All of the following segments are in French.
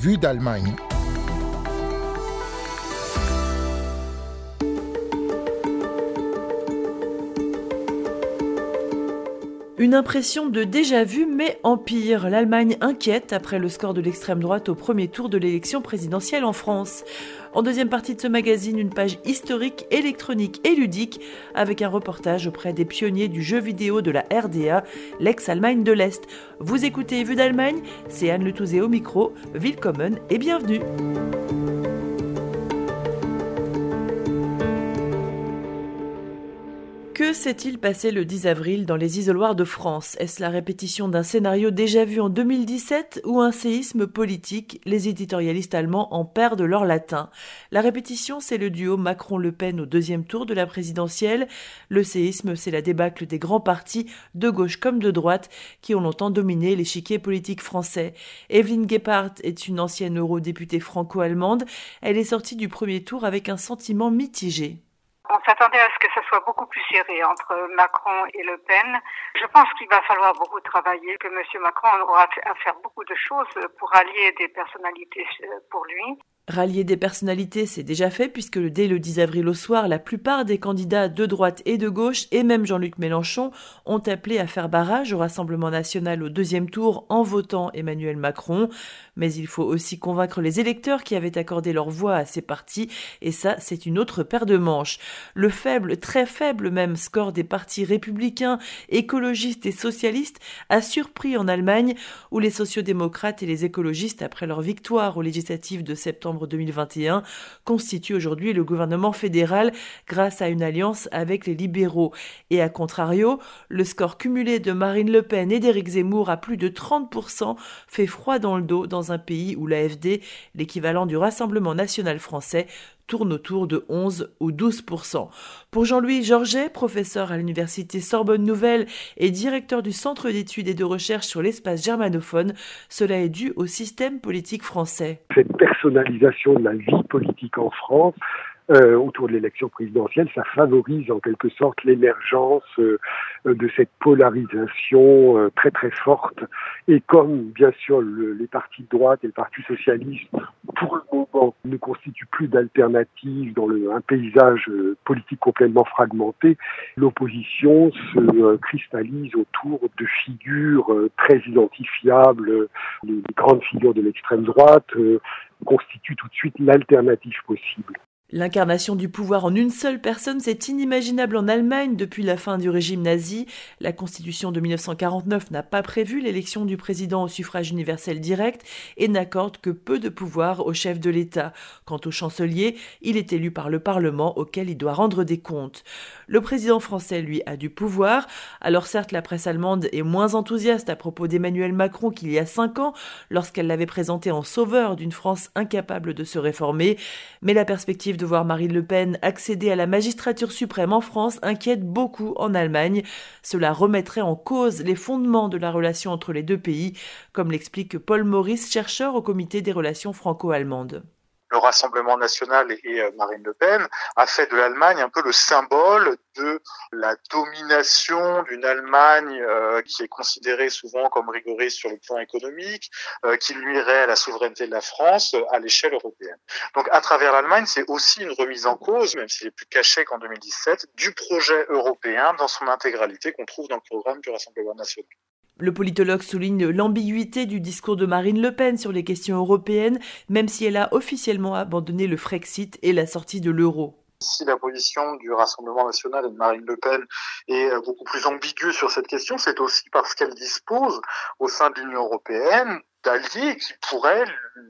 Vue d'Allemagne. Une impression de déjà-vu, mais en pire. L'Allemagne inquiète après le score de l'extrême droite au premier tour de l'élection présidentielle en France. En deuxième partie de ce magazine, une page historique, électronique et ludique avec un reportage auprès des pionniers du jeu vidéo de la RDA, l'ex-Allemagne de l'Est. Vous écoutez Vue d'Allemagne, c'est Anne Le au micro, Willkommen et bienvenue. S'est-il passé le 10 avril dans les isoloirs de France? Est-ce la répétition d'un scénario déjà vu en 2017 ou un séisme politique? Les éditorialistes allemands en perdent leur latin. La répétition, c'est le duo Macron-Le Pen au deuxième tour de la présidentielle. Le séisme, c'est la débâcle des grands partis, de gauche comme de droite, qui ont longtemps dominé l'échiquier politique français. Evelyne Gebhardt est une ancienne eurodéputée franco-allemande. Elle est sortie du premier tour avec un sentiment mitigé. On s'attendait à ce que ce soit beaucoup plus serré entre Macron et Le Pen. Je pense qu'il va falloir beaucoup travailler, que M. Macron aura à faire beaucoup de choses pour allier des personnalités euh, pour lui. Rallier des personnalités, c'est déjà fait puisque dès le 10 avril au soir, la plupart des candidats de droite et de gauche, et même Jean-Luc Mélenchon, ont appelé à faire barrage au Rassemblement national au deuxième tour en votant Emmanuel Macron. Mais il faut aussi convaincre les électeurs qui avaient accordé leur voix à ces partis, et ça, c'est une autre paire de manches. Le faible, très faible même, score des partis républicains, écologistes et socialistes a surpris en Allemagne, où les sociodémocrates et les écologistes, après leur victoire aux législatives de septembre 2021, constitue aujourd'hui le gouvernement fédéral grâce à une alliance avec les libéraux. Et à contrario, le score cumulé de Marine Le Pen et d'Éric Zemmour à plus de 30% fait froid dans le dos dans un pays où l'AFD, l'équivalent du Rassemblement national français, tourne autour de 11 ou 12% Pour Jean-Louis Georget, professeur à l'université Sorbonne Nouvelle et directeur du Centre d'études et de recherche sur l'espace germanophone, cela est dû au système politique français. Cette personnalisation de la vie politique en France euh, autour de l'élection présidentielle, ça favorise en quelque sorte l'émergence euh, de cette polarisation euh, très très forte. Et comme bien sûr les partis de droite et le Parti socialiste, pour le moment, ne constituent plus d'alternative dans le, un paysage politique complètement fragmenté, l'opposition se cristallise autour de figures très identifiables. Les grandes figures de l'extrême droite constituent tout de suite l'alternative possible. L'incarnation du pouvoir en une seule personne, c'est inimaginable en Allemagne depuis la fin du régime nazi. La constitution de 1949 n'a pas prévu l'élection du président au suffrage universel direct et n'accorde que peu de pouvoir au chef de l'État. Quant au chancelier, il est élu par le Parlement auquel il doit rendre des comptes. Le président français, lui, a du pouvoir. Alors certes, la presse allemande est moins enthousiaste à propos d'Emmanuel Macron qu'il y a cinq ans, lorsqu'elle l'avait présenté en sauveur d'une France incapable de se réformer, mais la perspective de voir Marine Le Pen accéder à la magistrature suprême en France inquiète beaucoup en Allemagne. Cela remettrait en cause les fondements de la relation entre les deux pays, comme l'explique Paul Maurice, chercheur au comité des relations franco-allemandes le Rassemblement national et euh, Marine Le Pen a fait de l'Allemagne un peu le symbole de la domination d'une Allemagne euh, qui est considérée souvent comme rigoriste sur le plan économique, euh, qui nuirait à la souveraineté de la France à l'échelle européenne. Donc à travers l'Allemagne, c'est aussi une remise en cause, même s'il est plus caché qu'en 2017, du projet européen dans son intégralité qu'on trouve dans le programme du Rassemblement national. Le politologue souligne l'ambiguïté du discours de Marine Le Pen sur les questions européennes, même si elle a officiellement abandonné le Frexit et la sortie de l'euro. Si la position du Rassemblement national et de Marine Le Pen est beaucoup plus ambiguë sur cette question, c'est aussi parce qu'elle dispose au sein de l'Union européenne d'alliés qui pourraient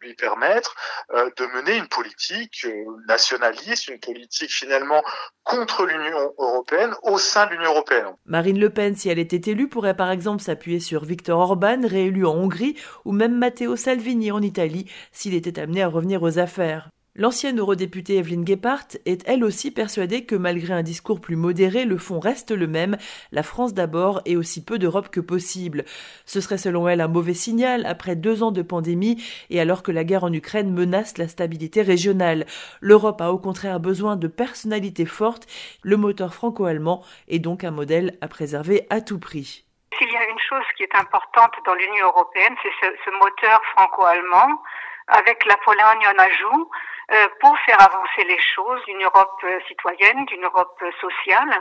lui permettre euh, de mener une politique euh, nationaliste, une politique finalement contre l'Union européenne au sein de l'Union européenne. Marine Le Pen, si elle était élue, pourrait par exemple s'appuyer sur Viktor Orban, réélu en Hongrie, ou même Matteo Salvini en Italie, s'il était amené à revenir aux affaires. L'ancienne eurodéputée Evelyne Gephardt est elle aussi persuadée que malgré un discours plus modéré, le fond reste le même, la France d'abord et aussi peu d'Europe que possible. Ce serait selon elle un mauvais signal après deux ans de pandémie et alors que la guerre en Ukraine menace la stabilité régionale. L'Europe a au contraire besoin de personnalités fortes, le moteur franco-allemand est donc un modèle à préserver à tout prix. S'il y a une chose qui est importante dans l'Union européenne, c'est ce, ce moteur franco-allemand avec la Pologne en ajout euh, pour faire avancer les choses d'une Europe euh, citoyenne, d'une Europe euh, sociale.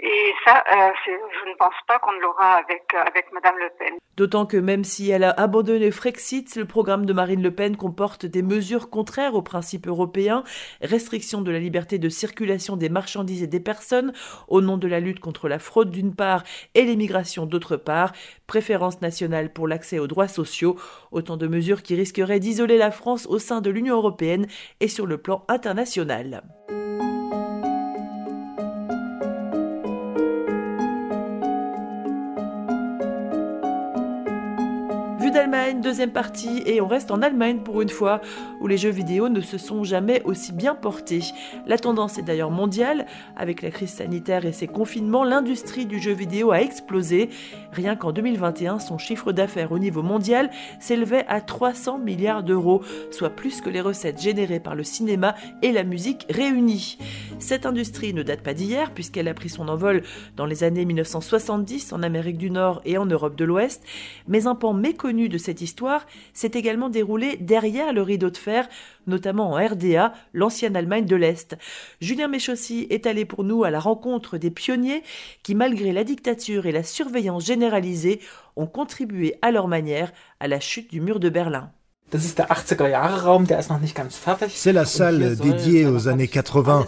Et ça, je ne pense pas qu'on l'aura avec, avec Madame Le Pen. D'autant que même si elle a abandonné Frexit, le programme de Marine Le Pen comporte des mesures contraires aux principes européens, restriction de la liberté de circulation des marchandises et des personnes, au nom de la lutte contre la fraude d'une part et l'immigration d'autre part, préférence nationale pour l'accès aux droits sociaux, autant de mesures qui risqueraient d'isoler la France au sein de l'Union européenne sur le plan international. Deuxième partie, et on reste en Allemagne pour une fois, où les jeux vidéo ne se sont jamais aussi bien portés. La tendance est d'ailleurs mondiale, avec la crise sanitaire et ses confinements, l'industrie du jeu vidéo a explosé. Rien qu'en 2021, son chiffre d'affaires au niveau mondial s'élevait à 300 milliards d'euros, soit plus que les recettes générées par le cinéma et la musique réunies. Cette industrie ne date pas d'hier, puisqu'elle a pris son envol dans les années 1970 en Amérique du Nord et en Europe de l'Ouest, mais un pan méconnu de cette histoire s'est également déroulé derrière le rideau de fer, notamment en RDA, l'ancienne Allemagne de l'Est. Julien Méchossi est allé pour nous à la rencontre des pionniers qui, malgré la dictature et la surveillance généralisée, ont contribué à leur manière à la chute du mur de Berlin. C'est la salle dédiée aux années 80.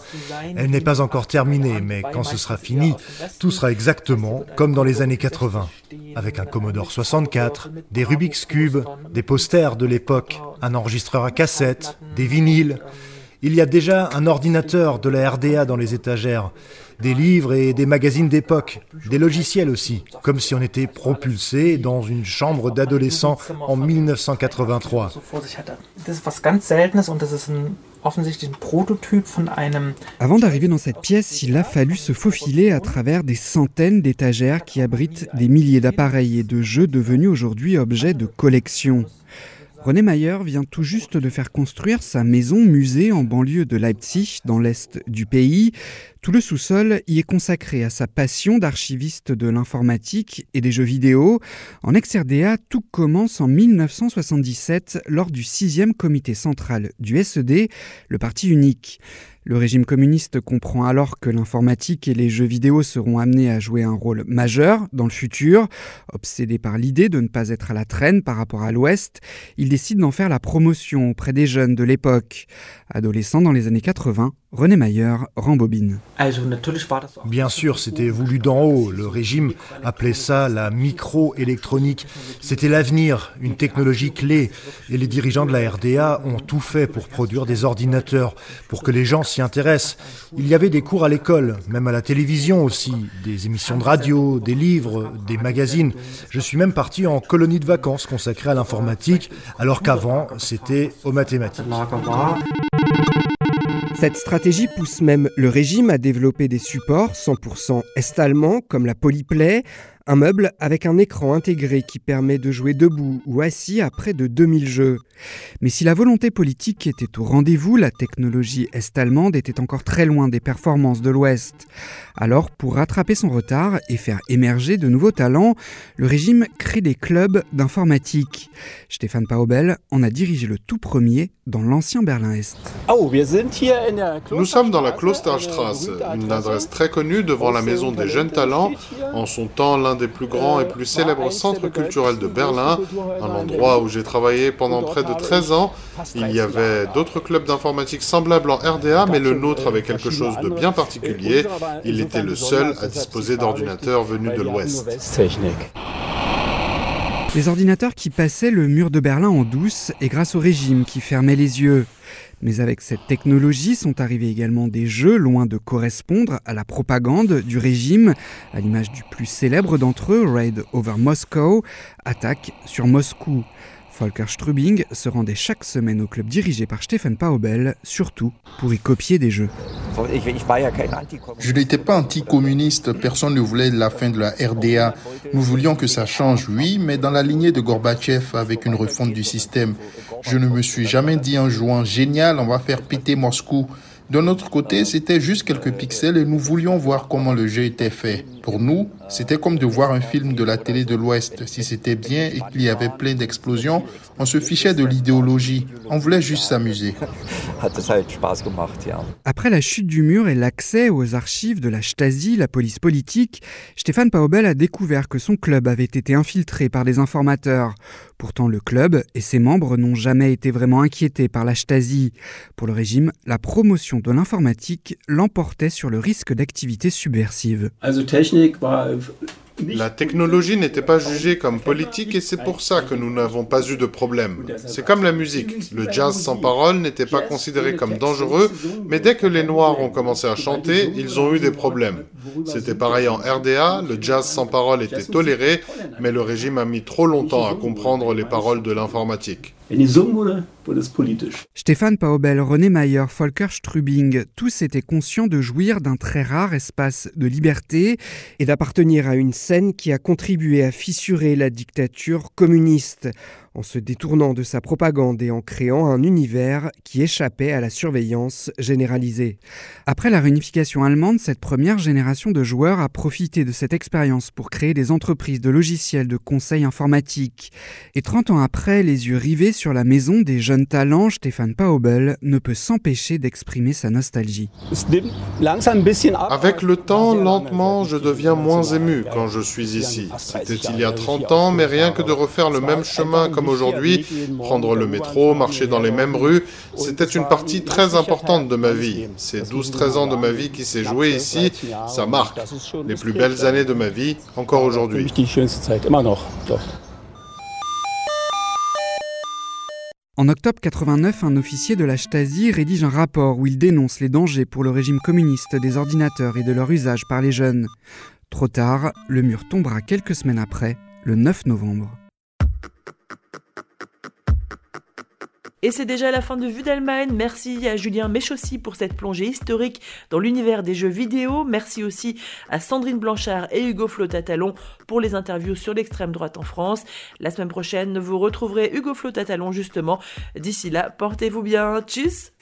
Elle n'est pas encore terminée, mais quand ce sera fini, tout sera exactement comme dans les années 80, avec un Commodore 64, des Rubik's Cube, des posters de l'époque, un enregistreur à cassette, des vinyles. Il y a déjà un ordinateur de la RDA dans les étagères des livres et des magazines d'époque, des logiciels aussi, comme si on était propulsé dans une chambre d'adolescent en 1983. Avant d'arriver dans cette pièce, il a fallu se faufiler à travers des centaines d'étagères qui abritent des milliers d'appareils et de jeux devenus aujourd'hui objets de collection. René Mayer vient tout juste de faire construire sa maison musée en banlieue de Leipzig, dans l'est du pays. Tout le sous-sol y est consacré à sa passion d'archiviste de l'informatique et des jeux vidéo. En ex-RDA, tout commence en 1977 lors du sixième comité central du SED, le parti unique. Le régime communiste comprend alors que l'informatique et les jeux vidéo seront amenés à jouer un rôle majeur dans le futur. Obsédé par l'idée de ne pas être à la traîne par rapport à l'Ouest, il décide d'en faire la promotion auprès des jeunes de l'époque. Adolescent dans les années 80, René Mayer rembobine. Bien sûr, c'était voulu d'en haut. Le régime appelait ça la microélectronique. C'était l'avenir, une technologie clé. Et les dirigeants de la RDA ont tout fait pour produire des ordinateurs, pour que les gens s'y intéressent. Il y avait des cours à l'école, même à la télévision aussi, des émissions de radio, des livres, des magazines. Je suis même parti en colonie de vacances consacrée à l'informatique, alors qu'avant, c'était aux mathématiques. Cette stratégie pousse même le régime à développer des supports 100% est-allemands comme la Polyplay, un meuble avec un écran intégré qui permet de jouer debout ou assis à près de 2000 jeux. Mais si la volonté politique était au rendez-vous, la technologie est-allemande était encore très loin des performances de l'Ouest. Alors, pour rattraper son retard et faire émerger de nouveaux talents, le régime crée des clubs d'informatique. Stéphane Paubel en a dirigé le tout premier dans l'ancien Berlin-Est. Nous sommes dans la Klosterstraße, une adresse très connue devant la Maison des Jeunes Talents, en son temps l'un des plus grands et plus célèbres centres culturels de Berlin, un endroit où j'ai travaillé pendant près de 13 ans. Il y avait d'autres clubs d'informatique semblables en RDA, mais le nôtre avait quelque chose de bien particulier. Il était le seul à disposer d'ordinateurs venus de l'Ouest. Les ordinateurs qui passaient le mur de Berlin en douce et grâce au régime qui fermait les yeux. Mais avec cette technologie sont arrivés également des jeux loin de correspondre à la propagande du régime, à l'image du plus célèbre d'entre eux, Raid over Moscow, attaque sur Moscou. Volker Strubing se rendait chaque semaine au club dirigé par Stephen Paubel, surtout pour y copier des jeux. Je n'étais pas anticommuniste, personne ne voulait la fin de la RDA. Nous voulions que ça change, oui, mais dans la lignée de Gorbatchev avec une refonte du système. Je ne me suis jamais dit en jouant génial, on va faire péter Moscou. D'un autre côté, c'était juste quelques pixels et nous voulions voir comment le jeu était fait. Pour nous, c'était comme de voir un film de la télé de l'Ouest. Si c'était bien et qu'il y avait plein d'explosions, on se fichait de l'idéologie. On voulait juste s'amuser. Après la chute du mur et l'accès aux archives de la Stasi, la police politique, Stéphane Paubel a découvert que son club avait été infiltré par des informateurs. Pourtant, le club et ses membres n'ont jamais été vraiment inquiétés par la Stasi. Pour le régime, la promotion de l'informatique l'emportait sur le risque d'activités subversives. La technologie n'était pas jugée comme politique et c'est pour ça que nous n'avons pas eu de problème. C'est comme la musique. Le jazz sans parole n'était pas considéré comme dangereux, mais dès que les Noirs ont commencé à chanter, ils ont eu des problèmes. C'était pareil en RDA, le jazz sans parole était toléré, mais le régime a mis trop longtemps à comprendre les paroles de l'informatique. Stéphane Paubel, René Mayer, Volker Strubing, tous étaient conscients de jouir d'un très rare espace de liberté et d'appartenir à une scène qui a contribué à fissurer la dictature communiste en se détournant de sa propagande et en créant un univers qui échappait à la surveillance généralisée. Après la réunification allemande, cette première génération de joueurs a profité de cette expérience pour créer des entreprises de logiciels de conseil informatique. Et 30 ans après, les yeux rivés sur la maison des jeunes talents, Stéphane Paubel ne peut s'empêcher d'exprimer sa nostalgie. Avec le temps, lentement, je deviens moins ému quand je suis ici. C'était il y a 30 ans, mais rien que de refaire le même chemin comme aujourd'hui, prendre le métro, marcher dans les mêmes rues, c'était une partie très importante de ma vie. Ces 12-13 ans de ma vie qui s'est joué ici, ça marque. Les plus belles années de ma vie, encore aujourd'hui. En octobre 89, un officier de la Stasi rédige un rapport où il dénonce les dangers pour le régime communiste des ordinateurs et de leur usage par les jeunes. Trop tard, le mur tombera quelques semaines après, le 9 novembre. Et c'est déjà la fin de Vue d'Allemagne. Merci à Julien Méchossi pour cette plongée historique dans l'univers des jeux vidéo. Merci aussi à Sandrine Blanchard et Hugo Flotatalon pour les interviews sur l'extrême droite en France. La semaine prochaine, vous retrouverez Hugo Flotatalon justement. D'ici là, portez-vous bien. Tchuss